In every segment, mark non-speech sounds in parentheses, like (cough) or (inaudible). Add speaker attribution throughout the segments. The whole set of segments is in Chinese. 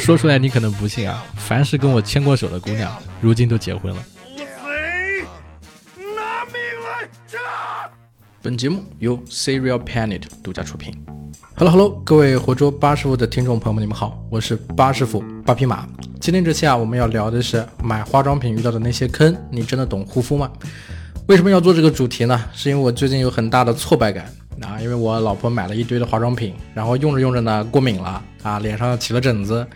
Speaker 1: (laughs) 说出来你可能不信啊，凡是跟我牵过手的姑娘，如今都结婚了。拿命来本节目由 Serial Planet 独家出品。Hello Hello，各位活捉八师傅的听众朋友们，你们好，我是八师傅八匹马。今天这期啊，我们要聊的是买化妆品遇到的那些坑，你真的懂护肤吗？为什么要做这个主题呢？是因为我最近有很大的挫败感。啊，因为我老婆买了一堆的化妆品，然后用着用着呢过敏了啊，脸上起了疹子，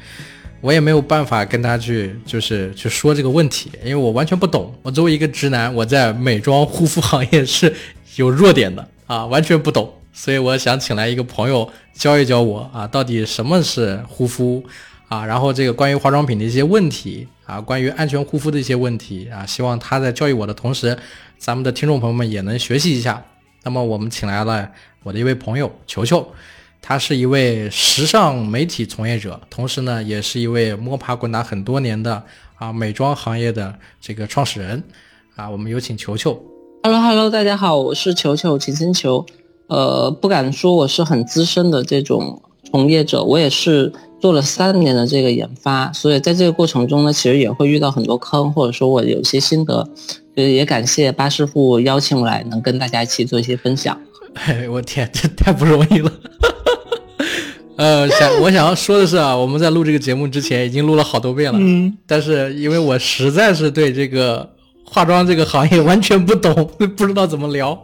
Speaker 1: 我也没有办法跟她去就是去说这个问题，因为我完全不懂。我作为一个直男，我在美妆护肤行业是有弱点的啊，完全不懂。所以我想请来一个朋友教一教我啊，到底什么是护肤啊，然后这个关于化妆品的一些问题啊，关于安全护肤的一些问题啊，希望他在教育我的同时，咱们的听众朋友们也能学习一下。那么我们请来了我的一位朋友球球，他是一位时尚媒体从业者，同时呢也是一位摸爬滚打很多年的啊美妆行业的这个创始人啊。我们有请球球。
Speaker 2: Hello Hello，大家好，我是球球秦星球。呃，不敢说我是很资深的这种从业者，我也是做了三年的这个研发，所以在这个过程中呢，其实也会遇到很多坑，或者说我有些心得。呃，也感谢巴师傅邀请我来，能跟大家一起做一些分享。(laughs)
Speaker 1: 哎，我天，这太不容易了。(laughs) 呃，想我想要说的是啊，我们在录这个节目之前已经录了好多遍了，嗯，但是因为我实在是对这个化妆这个行业完全不懂，(laughs) 不知道怎么聊。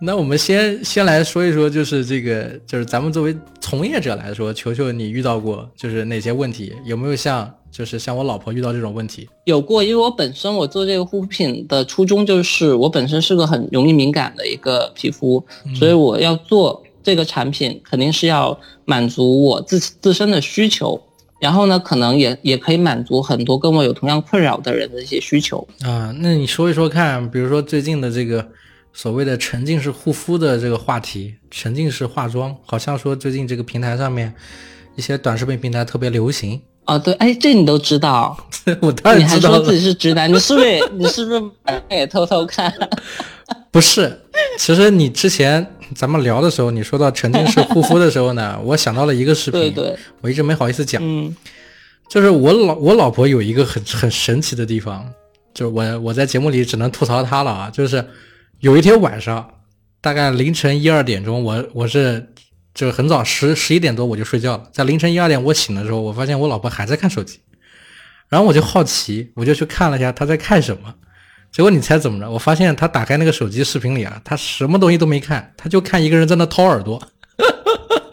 Speaker 1: 那我们先先来说一说，就是这个，就是咱们作为从业者来说，球球你遇到过就是哪些问题？有没有像就是像我老婆遇到这种问题？
Speaker 2: 有过，因为我本身我做这个护肤品的初衷就是我本身是个很容易敏感的一个皮肤，所以我要做这个产品肯定是要满足我自自身的需求，然后呢，可能也也可以满足很多跟我有同样困扰的人的一些需求
Speaker 1: 啊。那你说一说看，比如说最近的这个。所谓的沉浸式护肤的这个话题，沉浸式化妆，好像说最近这个平台上面一些短视频平台特别流行
Speaker 2: 啊。对，哎，这你都知道？(laughs)
Speaker 1: 我当然知道。
Speaker 2: 你还说自己是直男？你是不是？你是不是也偷偷看？(laughs)
Speaker 1: 不是，其实你之前咱们聊的时候，你说到沉浸式护肤的时候呢，我想到了一个视频，
Speaker 2: 对对，
Speaker 1: 我一直没好意思讲。嗯，就是我老我老婆有一个很很神奇的地方，就是我我在节目里只能吐槽她了啊，就是。有一天晚上，大概凌晨一二点钟，我我是就是很早十十一点多我就睡觉了。在凌晨一二点我醒的时候，我发现我老婆还在看手机，然后我就好奇，我就去看了一下她在看什么。结果你猜怎么着？我发现她打开那个手机视频里啊，她什么东西都没看，她就看一个人在那掏耳朵，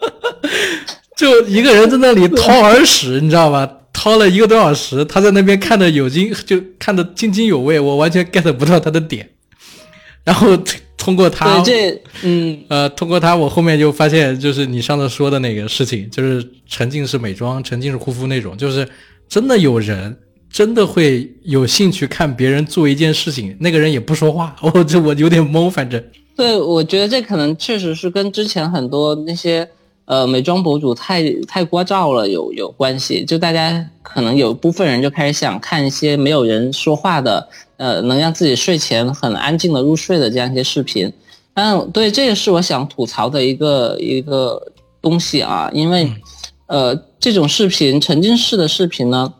Speaker 1: (laughs) 就一个人在那里掏耳屎，你知道吧？掏了一个多小时，她在那边看的有津，就看的津津有味，我完全 get 不到她的点。然后通过他，
Speaker 2: 这嗯
Speaker 1: 呃，通过他，我后面就发现，就是你上次说的那个事情，就是沉浸式美妆、沉浸式护肤那种，就是真的有人真的会有兴趣看别人做一件事情，那个人也不说话，(laughs) 我这我有点懵，反正。
Speaker 2: 对，我觉得这可能确实是跟之前很多那些呃美妆博主太太聒噪了有有关系，就大家可能有部分人就开始想看一些没有人说话的。呃，能让自己睡前很安静的入睡的这样一些视频，嗯，对，这也是我想吐槽的一个一个东西啊，因为，呃，这种视频沉浸式的视频呢，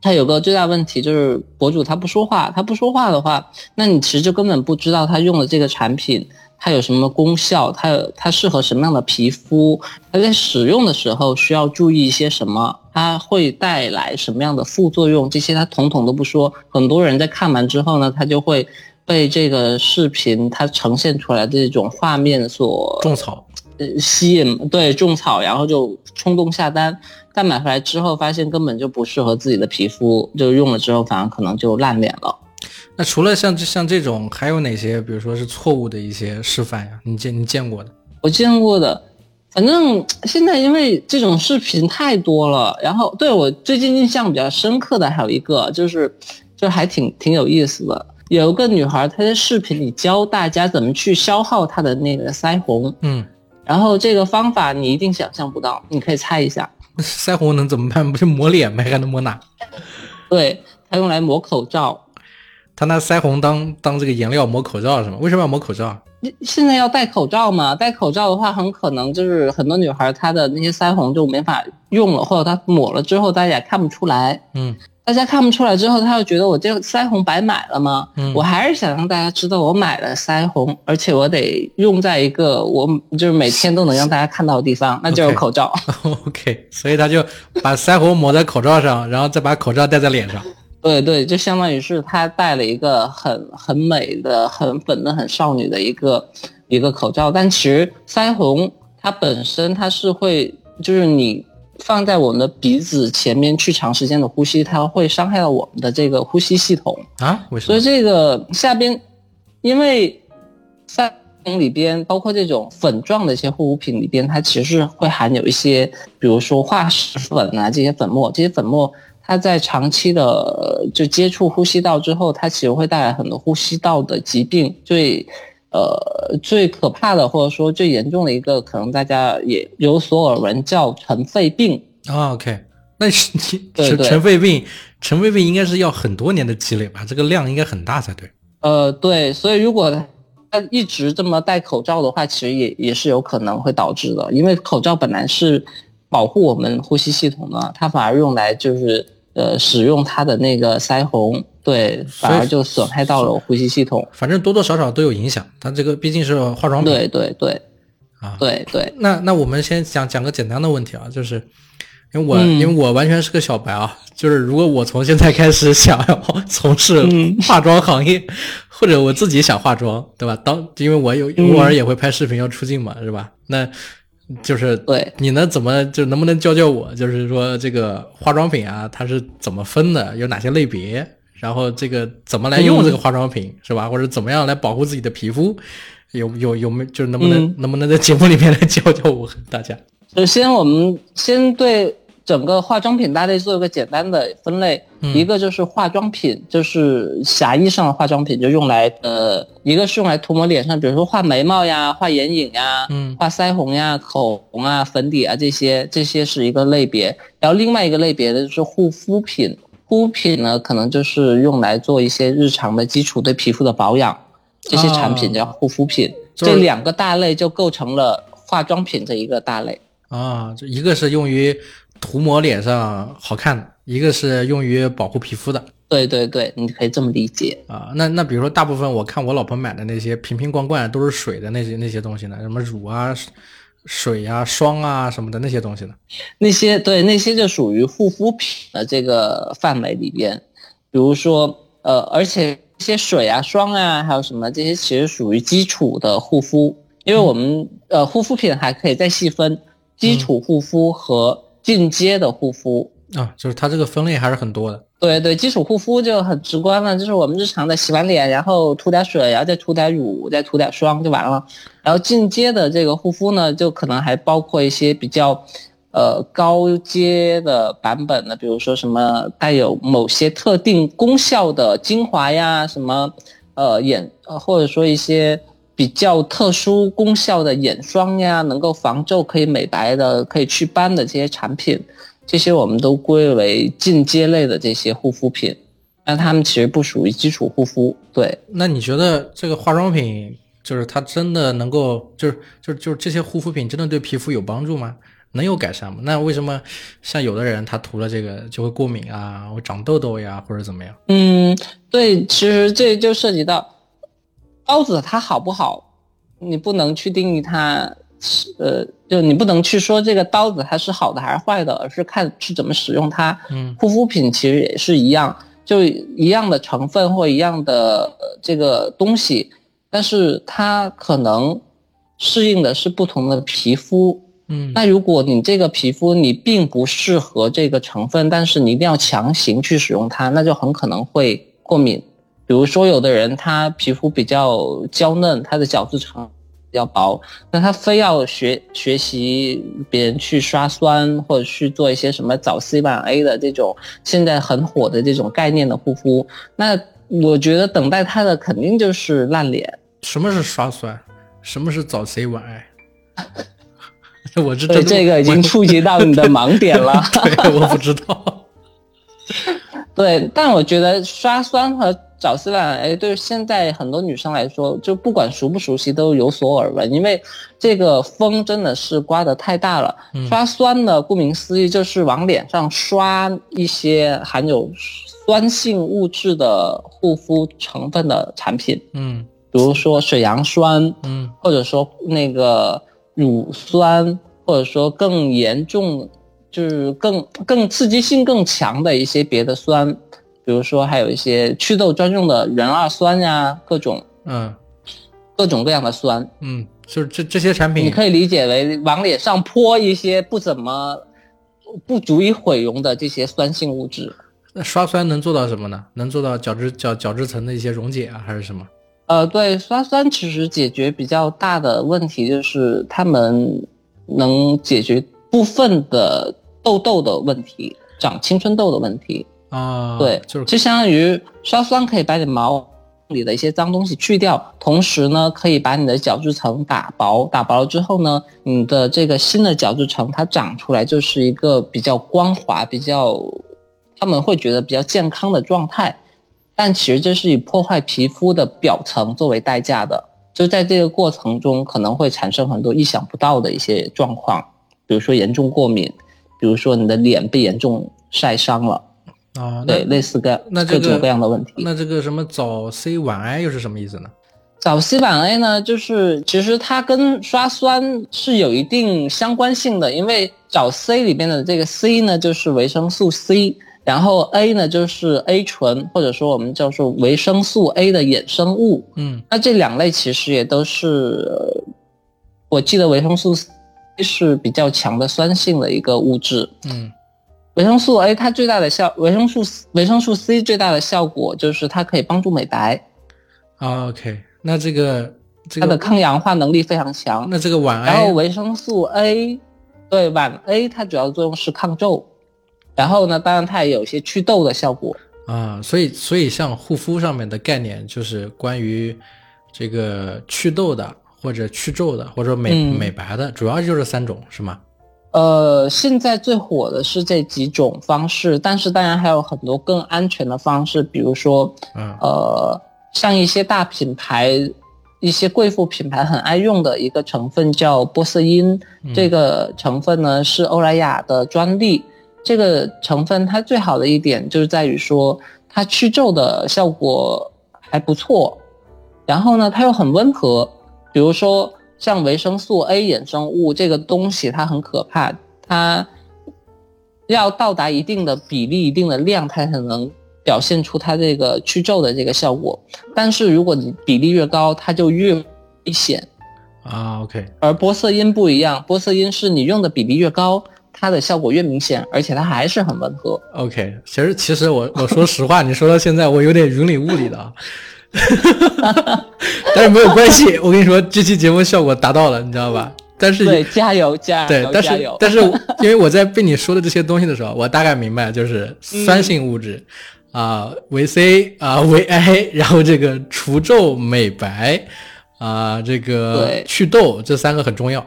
Speaker 2: 它有个最大问题就是博主他不说话，他不说话的话，那你其实就根本不知道他用的这个产品。它有什么功效？它它适合什么样的皮肤？它在使用的时候需要注意一些什么？它会带来什么样的副作用？这些它统统都不说。很多人在看完之后呢，他就会被这个视频它呈现出来的这种画面所
Speaker 1: 种草，
Speaker 2: 呃，吸引对种草，然后就冲动下单。但买回来之后发现根本就不适合自己的皮肤，就用了之后反而可能就烂脸了。
Speaker 1: 那除了像像这种，还有哪些？比如说是错误的一些示范呀？你见你见过的？
Speaker 2: 我见过的，反正现在因为这种视频太多了。然后对我最近印象比较深刻的还有一个，就是就还挺挺有意思的。有一个女孩，她在视频里教大家怎么去消耗她的那个腮红。
Speaker 1: 嗯，
Speaker 2: 然后这个方法你一定想象不到，你可以猜一下。(laughs)
Speaker 1: 腮红能怎么办？不是抹脸吗？还能抹哪？
Speaker 2: 对，它用来抹口罩。
Speaker 1: 他拿腮红当当这个颜料抹口罩是吗？为什么要抹口罩？
Speaker 2: 现在要戴口罩嘛？戴口罩的话，很可能就是很多女孩她的那些腮红就没法用了，或者她抹了之后大家也看不出来。
Speaker 1: 嗯，
Speaker 2: 大家看不出来之后，她就觉得我这个腮红白买了吗？
Speaker 1: 嗯
Speaker 2: 我还是想让大家知道我买了腮红，而且我得用在一个我就是每天都能让大家看到的地方，(laughs) 那就是口罩。(laughs)
Speaker 1: OK，所以他就把腮红抹在口罩上，然后再把口罩戴在脸上。
Speaker 2: 对对，就相当于是他戴了一个很很美的、很粉嫩、很少女的一个一个口罩，但其实腮红它本身它是会，就是你放在我们的鼻子前面去长时间的呼吸，它会伤害到我们的这个呼吸系统。
Speaker 1: 啊？为什么？
Speaker 2: 所以这个下边，因为腮红里边包括这种粉状的一些护肤品里边，它其实是会含有一些，比如说化石粉啊这些粉末，这些粉末它在长期的呃就接触呼吸道之后，它其实会带来很多呼吸道的疾病。最呃最可怕的或者说最严重的一个，可能大家也有所耳闻，叫尘肺病。
Speaker 1: 啊，OK，那 (laughs) 尘尘肺病，尘肺病应该是要很多年的积累吧？这个量应该很大才对。
Speaker 2: 呃，对，所以如果他一直这么戴口罩的话，其实也也是有可能会导致的，因为口罩本来是保护我们呼吸系统的，它反而用来就是呃使用它的那个腮红，对，反而就损害到了呼吸系统。
Speaker 1: 反正多多少少都有影响。它这个毕竟是化妆品
Speaker 2: 对对对
Speaker 1: 啊。
Speaker 2: 对对，
Speaker 1: 那那我们先讲讲个简单的问题啊，就是因为我、
Speaker 2: 嗯
Speaker 1: 因为我完全是个小白啊，就是如果我从现在开始想要 (laughs) 从事
Speaker 2: 嗯
Speaker 1: 化妆行业，或者我自己想化妆，对吧？当因为我有
Speaker 2: 嗯
Speaker 1: 偶尔也会拍视频要出镜嘛，是吧？那就是
Speaker 2: 对
Speaker 1: 你能怎么就能不能教教我？就是说这个化妆品啊，它是怎么分的？有哪些类别？然后这个怎么来用
Speaker 2: 嗯
Speaker 1: 这个化妆品、是吧？或者怎么样来保护自己的皮肤？有有有没就是能不能、
Speaker 2: 嗯
Speaker 1: 能不能在节目里面来教教我大家？
Speaker 2: 首先我们先对整个化妆品大类做一个简单的分类，
Speaker 1: 嗯
Speaker 2: 一个就是化妆品，就是狭义上的化妆品，就用来呃，一个是用来涂抹脸上，比如说画眉毛呀、画眼影呀、
Speaker 1: 嗯
Speaker 2: 画腮红呀、口红啊、粉底啊这些，这些是一个类别。然后另外一个类别的就是护肤品，护肤品呢可能就是用来做一些日常的基础对皮肤的保养，这些产品
Speaker 1: 哦
Speaker 2: 叫护肤品。
Speaker 1: 就是
Speaker 2: 这两个大类就构成了化妆品这一个大类。
Speaker 1: 啊，这一个是用于涂抹脸上好看的，一个是用于保护皮肤的
Speaker 2: 对对对，你可以这么理解。
Speaker 1: 啊。那那比如说，大部分我看我老婆买的那些瓶瓶罐罐都是水的那些那些东西呢，什么乳啊、水啊、霜啊什么的那些东西呢？
Speaker 2: 那些对那些就属于护肤品的这个范围里边，比如说呃，而且一些水啊、霜啊，还有什么这些其实属于基础的护肤，因为我们呃护肤品还可以再细分基础护肤和进阶的护肤。
Speaker 1: 啊，就是它这个分类还是很多的。
Speaker 2: 对对，基础护肤就很直观了，就是我们日常的洗完脸，然后涂点水，然后再涂点乳，再涂点霜就完了。然后进阶的这个护肤呢，就可能还包括一些比较，呃高阶的版本的，比如说什么带有某些特定功效的精华呀，什么呃眼，呃或者说一些比较特殊功效的眼霜呀，能够防皱、可以美白的、可以祛斑的这些产品。这些我们都归为进阶类的这些护肤品，但它们其实不属于基础护肤。对，
Speaker 1: 那你觉得这个化妆品就是它真的能够，就是就是就是这些护肤品真的对皮肤有帮助吗？能有改善吗？那为什么像有的人他涂了这个就会过敏啊，会长痘痘呀，或者怎么样？
Speaker 2: 嗯，对，其实这就涉及到刀子它好不好，你不能去定义它是呃，就你不能去说这个刀子它是好的还是坏的，而是看是怎么使用它。
Speaker 1: 嗯
Speaker 2: 护肤品其实也是一样，就一样的成分或一样的呃这个东西，但是它可能适应的是不同的皮肤。
Speaker 1: 嗯
Speaker 2: 那如果你这个皮肤你并不适合这个成分，但是你一定要强行去使用它，那就很可能会过敏。比如说，有的人他皮肤比较娇嫩，他的角质层比较薄，那他非要学学习别人去刷酸或者去做一些什么早 C 晚 A 的这种现在很火的这种概念的护肤，那我觉得等待他的肯定就是烂脸。
Speaker 1: 什么是刷酸？什么是早 C 晚 A？(laughs) 我知
Speaker 2: 道，
Speaker 1: 这
Speaker 2: 这个已经触及到你的盲点了。(laughs)
Speaker 1: 对，我不知道。
Speaker 2: 对，但我觉得刷酸和找 C 晚 A 对现在很多女生来说，就不管熟不熟悉都有所耳闻，因为这个风真的是刮得太大了。刷酸呢，顾名思义就是往脸上刷一些含有酸性物质的护肤成分的产品，
Speaker 1: 嗯。
Speaker 2: 比如说水杨酸，
Speaker 1: 嗯。
Speaker 2: 或者说那个乳酸，或者说更严重，就是更更刺激性更强的一些别的酸，比如说还有一些祛痘专用的壬二酸呀，各种
Speaker 1: 嗯
Speaker 2: 各种各样的酸，
Speaker 1: 嗯，就是这这些产品你，
Speaker 2: 可以理解为往脸上泼一些不怎么不足以毁容的这些酸性物质。
Speaker 1: 那刷酸能做到什么呢？能做到角质角角质层的一些溶解啊，还是什么？
Speaker 2: 呃，对，刷酸其实解决比较大的问题就是它们能解决部分的痘痘的问题，长青春痘的问题。
Speaker 1: 啊，
Speaker 2: 对，
Speaker 1: 就是
Speaker 2: 就相当于刷酸可以把你毛里的一些脏东西去掉，同时呢，可以把你的角质层打薄，打薄了之后呢，你的这个新的角质层它长出来就是一个比较光滑、比较他们会觉得比较健康的状态。但其实这是以破坏皮肤的表层作为代价的，就在这个过程中可能会产生很多意想不到的一些状况，比如说严重过敏，比如说你的脸被严重晒伤了。
Speaker 1: 啊，
Speaker 2: 对，类似各
Speaker 1: 那这个
Speaker 2: 各种各样的问题。
Speaker 1: 那这个什么早 C 晚 I 又是什么意思呢？
Speaker 2: 早 C 晚 A 呢，就是其实它跟刷酸是有一定相关性的，因为早 C 里边的这个 C 呢，就是维生素 C，然后 A 呢就是 A 醇，或者说我们叫做维生素 A 的衍生物。
Speaker 1: 嗯
Speaker 2: 那这两类其实也都是，呃我记得维生素 C 是比较强的酸性的一个物质。
Speaker 1: 嗯
Speaker 2: 维生素 A 它最大的效，维生素维生素 C 最大的效果就是它可以帮助美白，
Speaker 1: 啊，OK，那这个这个
Speaker 2: 它的抗氧化能力非常强。
Speaker 1: 那这个晚
Speaker 2: 然后维生素 A，对晚 A 它主要作用是抗皱，然后呢，当然它也有一些祛痘的效果。
Speaker 1: 啊，所以所以像护肤上面的概念就是关于这个祛痘的或者去皱的或者美、
Speaker 2: 嗯
Speaker 1: 美白的，主要就是三种是吗？
Speaker 2: 呃，现在最火的是这几种方式，但是当然还有很多更安全的方式，比如说，
Speaker 1: 嗯
Speaker 2: 呃，像一些大品牌、一些贵妇品牌很爱用的一个成分叫玻色因，这个成分呢是欧莱雅的专利。这个成分它最好的一点就是在于说，它去皱的效果还不错，然后呢，它又很温和。比如说像维生素 A 衍生物这个东西，它很可怕，它要到达一定的比例、一定的量，它才能表现出它这个去皱的这个效果。但是如果你比例越高，它就越危险。
Speaker 1: 啊，OK，
Speaker 2: 而玻色因不一样，玻色因是你用的比例越高，它的效果越明显，而且它还是很温和。
Speaker 1: OK，其实其实我我说实话，你说到现在我有点云里雾里的啊，(laughs) 但是没有关系，(laughs) 我跟你说这期节目效果达到了，你知道吧？但是
Speaker 2: 对，加油加油，
Speaker 1: 对但是
Speaker 2: 加油！(laughs)
Speaker 1: 但是因为我在被你说的这些东西的时候，我大概明白就是酸性物质啊、维 C 啊、维 I，然后这个除皱美白啊、这个祛痘这三个很重要。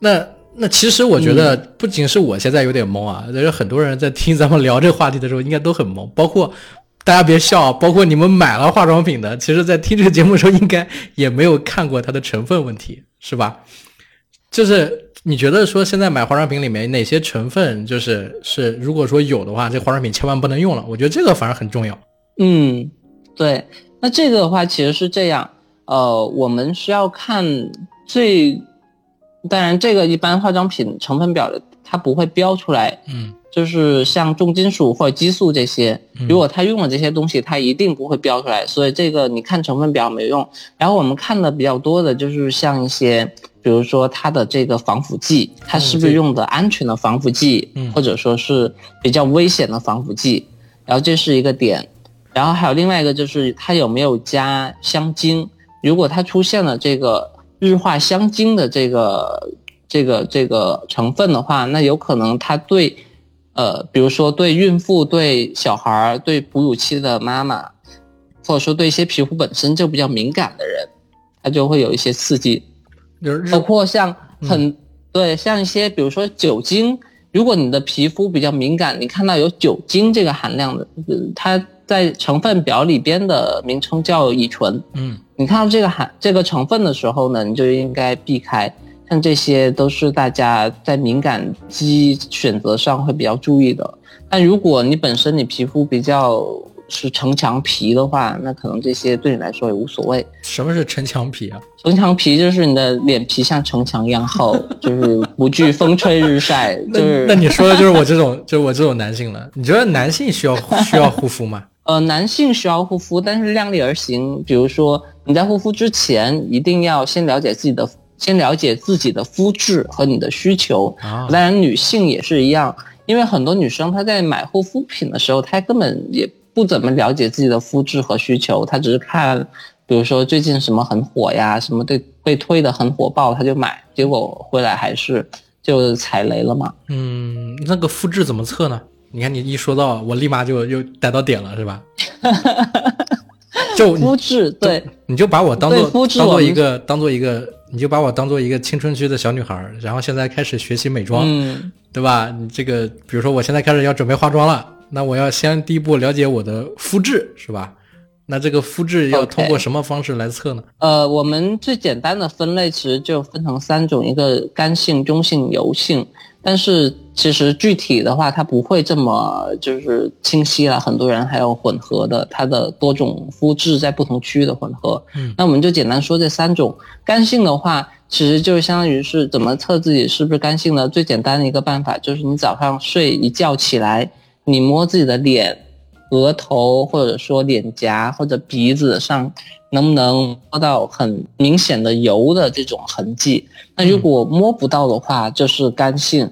Speaker 1: 那那其实我觉得不仅是我现在有点懵啊，就是很多人在听咱们聊这个话题的时候应该都很懵，包括。大家别笑，包括你们买了化妆品的，其实在听这个节目的时候，应该也没有看过它的成分问题，是吧？就是你觉得说现在买化妆品里面哪些成分就是是如果说有的话，这化妆品千万不能用了。我觉得这个反而很重要。
Speaker 2: 嗯，对。那这个的话其实是这样，呃，我们需要看最，当然这个一般化妆品成分表的它不会标出来，
Speaker 1: 嗯。
Speaker 2: 就是像重金属或者激素这些，如果它用了这些东西，它一定不会标出来，所以这个你看成分表没用。然后我们看的比较多的就是像一些，比如说它的这个防腐剂，它是不是用的安全的防腐剂，
Speaker 1: 嗯。
Speaker 2: 或者说是比较危险的防腐剂，然后这是一个点。然后还有另外一个就是它有没有加香精，如果它出现了这个日化香精的这个这个这个成分的话，那有可能它对。呃，比如说对孕妇、对小孩儿、对哺乳期的妈妈，或者说对一些皮肤本身就比较敏感的人，它就会有一些刺激。包括像很、对像一些比如说酒精，如果你的皮肤比较敏感，你看到有酒精这个含量的，它在成分表里边的名称叫乙醇。
Speaker 1: 嗯，
Speaker 2: 你看到这个含这个成分的时候呢，你就应该避开。像这些都是大家在敏感肌选择上会比较注意的。但如果你本身你皮肤比较是城墙皮的话，那可能这些对你来说也无所谓。
Speaker 1: 什么是城墙皮啊？
Speaker 2: 城墙皮就是你的脸皮像城墙一样厚，就是不惧风吹日晒。(laughs) 就是
Speaker 1: 那你说的就是我这种，就是我这种男性了。你觉得男性需要需要护肤吗？(laughs)
Speaker 2: 呃，男性需要护肤，但是量力而行。比如说你在护肤之前，一定要先了解自己的。先了解自己的肤质和你的需求，当然女性也是一样，因为很多女生她在买护肤品的时候，她根本也不怎么了解自己的肤质和需求，她只是看，比如说最近什么很火呀，什么对被推的很火爆，她就买，结果回来还是就踩雷了嘛。
Speaker 1: 嗯，那个肤质怎么测呢？你看你一说到，我立马就又逮到点了，是吧？(laughs) 就
Speaker 2: 肤质，对，
Speaker 1: 你就把我当做当做一个当做一个。你就把我当做一个青春期的小女孩，然后现在开始学习美妆，嗯对吧？你这个，比如说我现在开始要准备化妆了，那我要先第一步了解我的肤质，是吧？那这个肤质要通过什么方式来测呢？
Speaker 2: 呃，我们最简单的分类其实就分成三种，一个干性、中性、油性。但是其实具体的话，它不会这么就是清晰了。很多人还有混合的，它的多种肤质在不同区域的混合。
Speaker 1: 嗯，
Speaker 2: 那我们就简单说这三种。干性的话，其实就是相当于是怎么测自己是不是干性的？最简单的一个办法就是你早上睡一觉起来，你摸自己的脸、额头，或者说脸颊或者鼻子上。能不能摸到很明显的油的这种痕迹？那如果摸不到的话，就是干性。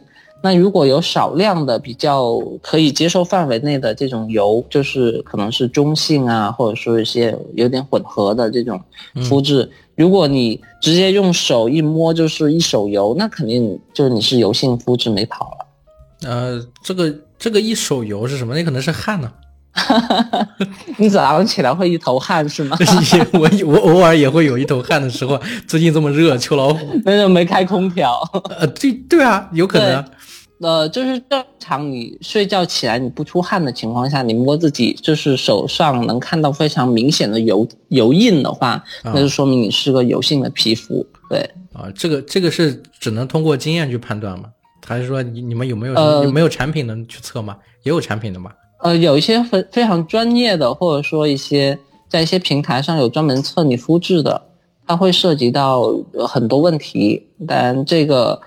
Speaker 2: 那如果有少量的比较可以接受范围内的这种油，就是可能是中性啊，或者说一些有点混合的这种肤质。如果你直接用手一摸就是一手油，那肯定就是你是油性肤质没跑
Speaker 1: 了。呃，这个这个一手油是什么？那可能是汗呢。(laughs)
Speaker 2: 你早上起来会一头汗是吗？(laughs)
Speaker 1: 我我偶尔也会有一头汗的时候。最近这么热，秋老虎。(laughs)
Speaker 2: 那就没开空调。
Speaker 1: 呃，对对啊，有可能。
Speaker 2: 呃，就是正常你睡觉起来你不出汗的情况下，你摸自己就是手上能看到非常明显的油油印的话，那就说明你是个油性的皮肤。对
Speaker 1: 啊，这个这个是只能通过经验去判断吗？还是说你你们有没有有没有产品能去测吗？也有产品的吗？
Speaker 2: 呃，有一些非非常专业的，或者说一些在一些平台上有专门测你肤质的，它会涉及到很多问题。但这个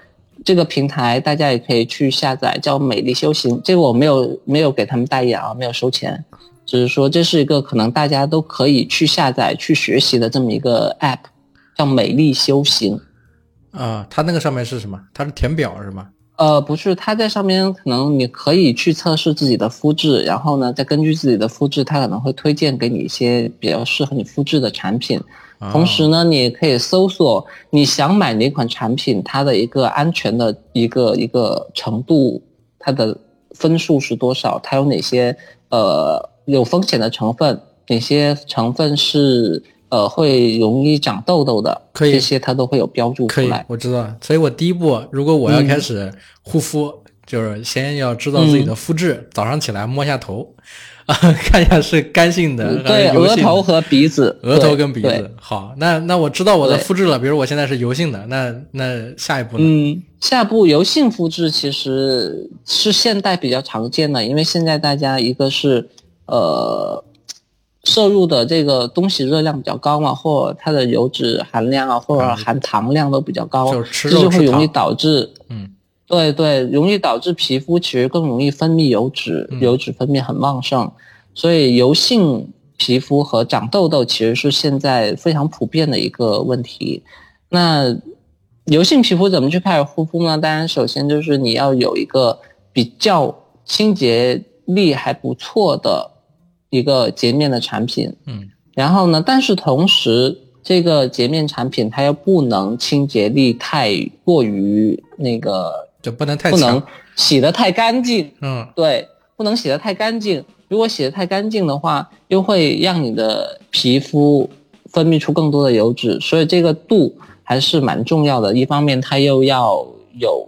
Speaker 2: 这个平台大家也可以去下载，叫美丽修行。这个我没有没有给他们代言啊，没有收钱，只是说这是一个可能大家都可以去下载去学习的这么一个 app，叫美丽修行。
Speaker 1: 啊，它那个上面是什么？它是填表是吗？
Speaker 2: 呃，不是，它在上面可能你可以去测试自己的肤质，然后呢，再根据自己的肤质，它可能会推荐给你一些比较适合你肤质的产品。同时呢，你也可以搜索你想买哪款产品，它的一个安全的一个一个程度，它的分数是多少，它有哪些呃有风险的成分，哪些成分是。呃，会容易长痘痘的，
Speaker 1: 可以
Speaker 2: 这些它都会有标注出来。
Speaker 1: 我知道，所以我第一步，如果我要开始护肤，就是先要知道自己的肤质，早上起来摸下头，啊，(laughs) 看一下是干性的
Speaker 2: 对，额头和鼻子，
Speaker 1: 额头跟鼻子。好，那那我知道我的肤质了，比如我现在是油性的，那那下一步呢？
Speaker 2: 嗯，下一步油性肤质其实是现代比较常见的，因为现在大家一个是呃。摄入的这个东西热量比较高嘛，或它的油脂含量啊，或者含糖量都比较高，这就会容易导致，
Speaker 1: 嗯，
Speaker 2: 对对，容易导致皮肤其实更容易分泌油脂，油脂分泌很旺盛，所以油性皮肤和长痘痘其实是现在非常普遍的一个问题。那油性皮肤怎么去开始护肤呢？当然，首先就是你要有一个比较清洁力还不错的。一个洁面的产品，
Speaker 1: 嗯，
Speaker 2: 然后呢，但是同时这个洁面产品它又不能清洁力太过于那个，
Speaker 1: 就不能太
Speaker 2: 不能洗的太干净，
Speaker 1: 嗯，
Speaker 2: 对，不能洗的太干净。如果洗的太干净的话，又会让你的皮肤分泌出更多的油脂，所以这个度还是蛮重要的。一方面它又要有。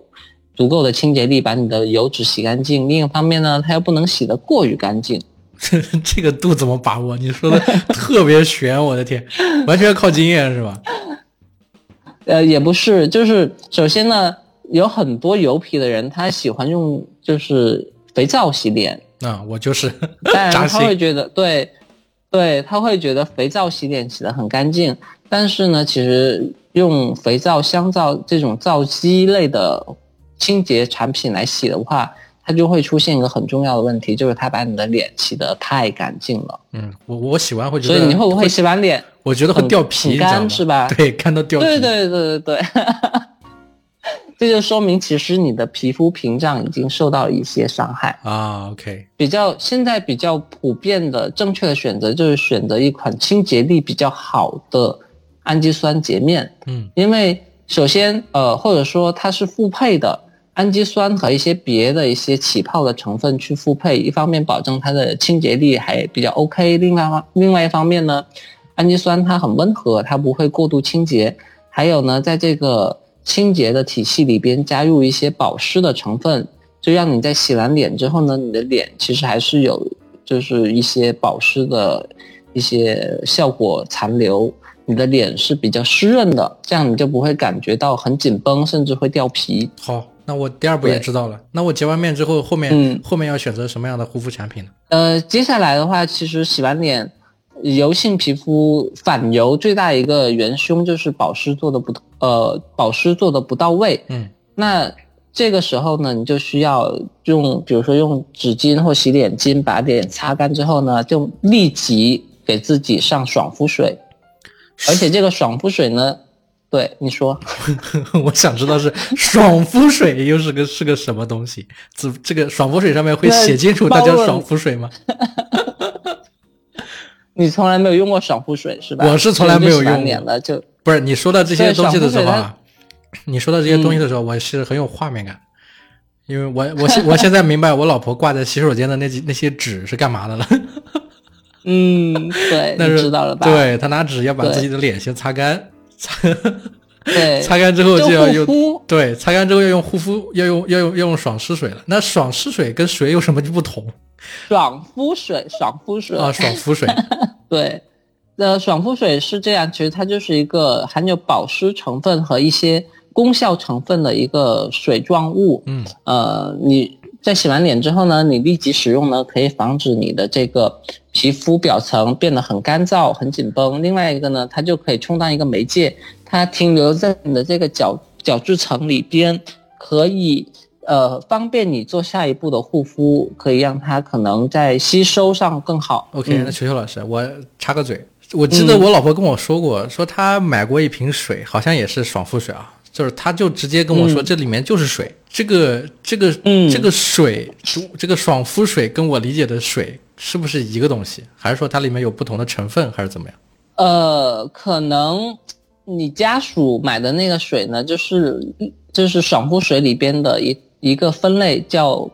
Speaker 2: 足够的清洁力把你的油脂洗干净，另一方面呢，它又不能洗得过于干净。(laughs)
Speaker 1: 这个度怎么把握？你说的特别悬，我的天，完全靠经验是吧？(laughs)
Speaker 2: 呃，也不是，就是首先呢，有很多油皮的人，他喜欢用就是肥皂洗脸。
Speaker 1: 啊，我就是。(laughs)
Speaker 2: 当然他会觉得，对，对，他会觉得肥皂洗脸洗得很干净。但是呢，其实用肥皂、香皂这种皂基类的清洁产品来洗的话。它就会出现一个很重要的问题，就是它把你的脸洗得太干净了。
Speaker 1: 嗯，我我洗完会觉
Speaker 2: 得，所以你会不会洗完脸？
Speaker 1: 我觉得
Speaker 2: 会
Speaker 1: 掉皮，
Speaker 2: 干是吧？
Speaker 1: 对，看到掉皮。
Speaker 2: 对对对对对，(laughs) 这就说明其实你的皮肤屏障已经受到了一些伤害
Speaker 1: 啊。OK，
Speaker 2: 比较现在比较普遍的正确的选择就是选择一款清洁力比较好的氨基酸洁面。
Speaker 1: 嗯，
Speaker 2: 因为首先呃，或者说它是复配的。氨基酸和一些别的一些起泡的成分去复配，一方面保证它的清洁力还比较 OK，另外另外一方面呢，氨基酸它很温和，它不会过度清洁。还有呢，在这个清洁的体系里边加入一些保湿的成分，就让你在洗完脸之后呢，你的脸其实还是有就是一些保湿的一些效果残留，你的脸是比较湿润的，这样你就不会感觉到很紧绷，甚至会掉皮。
Speaker 1: 好。那我第二步也知道了。那我洁完面之后，后面后面要选择什么样的护肤产品呢？
Speaker 2: 呃，接下来的话，其实洗完脸，油性皮肤反油最大一个元凶就是保湿做的不呃保湿做的不到位。
Speaker 1: 嗯，
Speaker 2: 那这个时候呢，你就需要用，比如说用纸巾或洗脸巾把脸擦干之后呢，就立即给自己上爽肤水，而且这个爽肤水呢。对你说，(laughs)
Speaker 1: 我想知道是爽肤水又是个是个什么东西？这这个爽肤水上面会写清楚它叫爽肤水吗？(laughs)
Speaker 2: 你从来没有用过爽肤水是吧？
Speaker 1: 我是从来没有用
Speaker 2: 脸了，就
Speaker 1: 不是你说到这些东西的时候啊，你说到这些东西的时候，我是很有画面感，因为我我现 (laughs) 我现在明白我老婆挂在洗手间的那几那些纸是干嘛的了。(laughs)
Speaker 2: 嗯，对，(laughs)
Speaker 1: 那
Speaker 2: 知道了吧？
Speaker 1: 对他拿纸要把自己的脸先擦干。擦，
Speaker 2: 对，
Speaker 1: 擦干之后就要用，对，擦干之后要用护肤，要用要用要用爽湿水了。那爽湿水跟水有什么不同？
Speaker 2: 爽肤水，爽肤水
Speaker 1: 啊，爽肤水。
Speaker 2: 对，那爽肤水是这样，其实它就是一个含有保湿成分和一些功效成分的一个水状物。
Speaker 1: 嗯，
Speaker 2: 呃，你。在洗完脸之后呢，你立即使用呢，可以防止你的这个皮肤表层变得很干燥、很紧绷。另外一个呢，它就可以充当一个媒介，它停留在你的这个角角质层里边，可以呃方便你做下一步的护肤，可以让它可能在吸收上更好。
Speaker 1: OK，那球球老师，我插个嘴，我记得我老婆跟我说过，说她买过一瓶水，好像也是爽肤水啊。就是她，就直接跟我说，这里面就是水。这个，这个，这个水，这个爽肤水，跟我理解的水是不是一个东西？还是说它里面有不同的成分，还是怎么样？
Speaker 2: 呃，可能你家属买的那个水呢，就是就是爽肤水里边的一一个分类叫。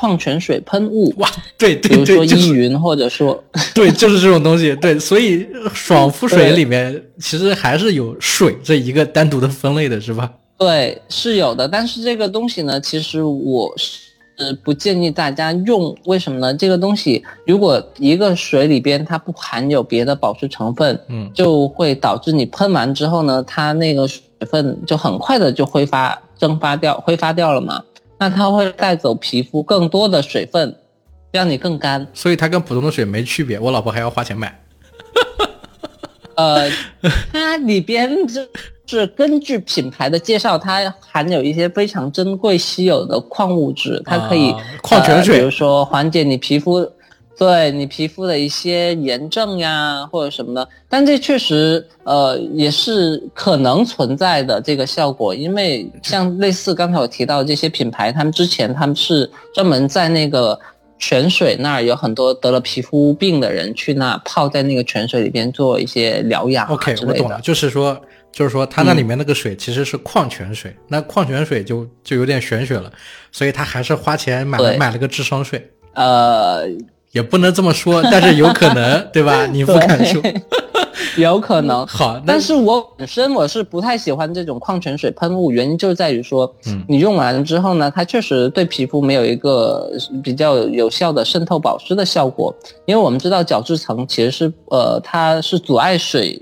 Speaker 2: 矿泉水喷雾
Speaker 1: 哇，对对
Speaker 2: 对，比如说依云，或者说 (laughs)
Speaker 1: 对，就是这种东西。对，所以 (laughs) 爽肤水里面其实还是有水这一个单独的分类的，是吧？
Speaker 2: 对，是有的。但是这个东西呢，其实我是不建议大家用。为什么呢？这个东西如果一个水里边它不含有别的保湿成分，
Speaker 1: 嗯，
Speaker 2: 就会导致你喷完之后呢，它那个水分就很快的就挥发蒸发掉，挥发掉了嘛。那它会带走皮肤更多的水分，让你更干，
Speaker 1: 所以它跟普通的水没区别。我老婆还要花钱买。
Speaker 2: 呃，(laughs) 它里边就是根据品牌的介绍，它含有一些非常珍贵稀有的矿物质，它可以
Speaker 1: 矿泉水，
Speaker 2: 比如说缓解你皮肤。对你皮肤的一些炎症呀，或者什么的，但这确实呃也是可能存在的这个效果，因为像类似刚才我提到这些品牌，他们之前他们是专门在那个泉水那儿有很多得了皮肤病的人去那泡在那个泉水里边做一些疗养
Speaker 1: OK，我懂了，就是说就是说它那里面那个水其实是矿泉水，那矿泉水就就有点玄学了，所以他还是花钱买了买了个智商税。
Speaker 2: 呃。
Speaker 1: 也不能这么说，(laughs) 但是有可能，对吧？(laughs) 你不敢说。(laughs)
Speaker 2: 有可能。
Speaker 1: 好，
Speaker 2: 但是我本身我是不太喜欢这种矿泉水喷雾，原因就在于说，
Speaker 1: 嗯，
Speaker 2: 你用完之后呢，它确实对皮肤没有一个比较有效的渗透保湿的效果，因为我们知道角质层其实是呃，它是阻碍水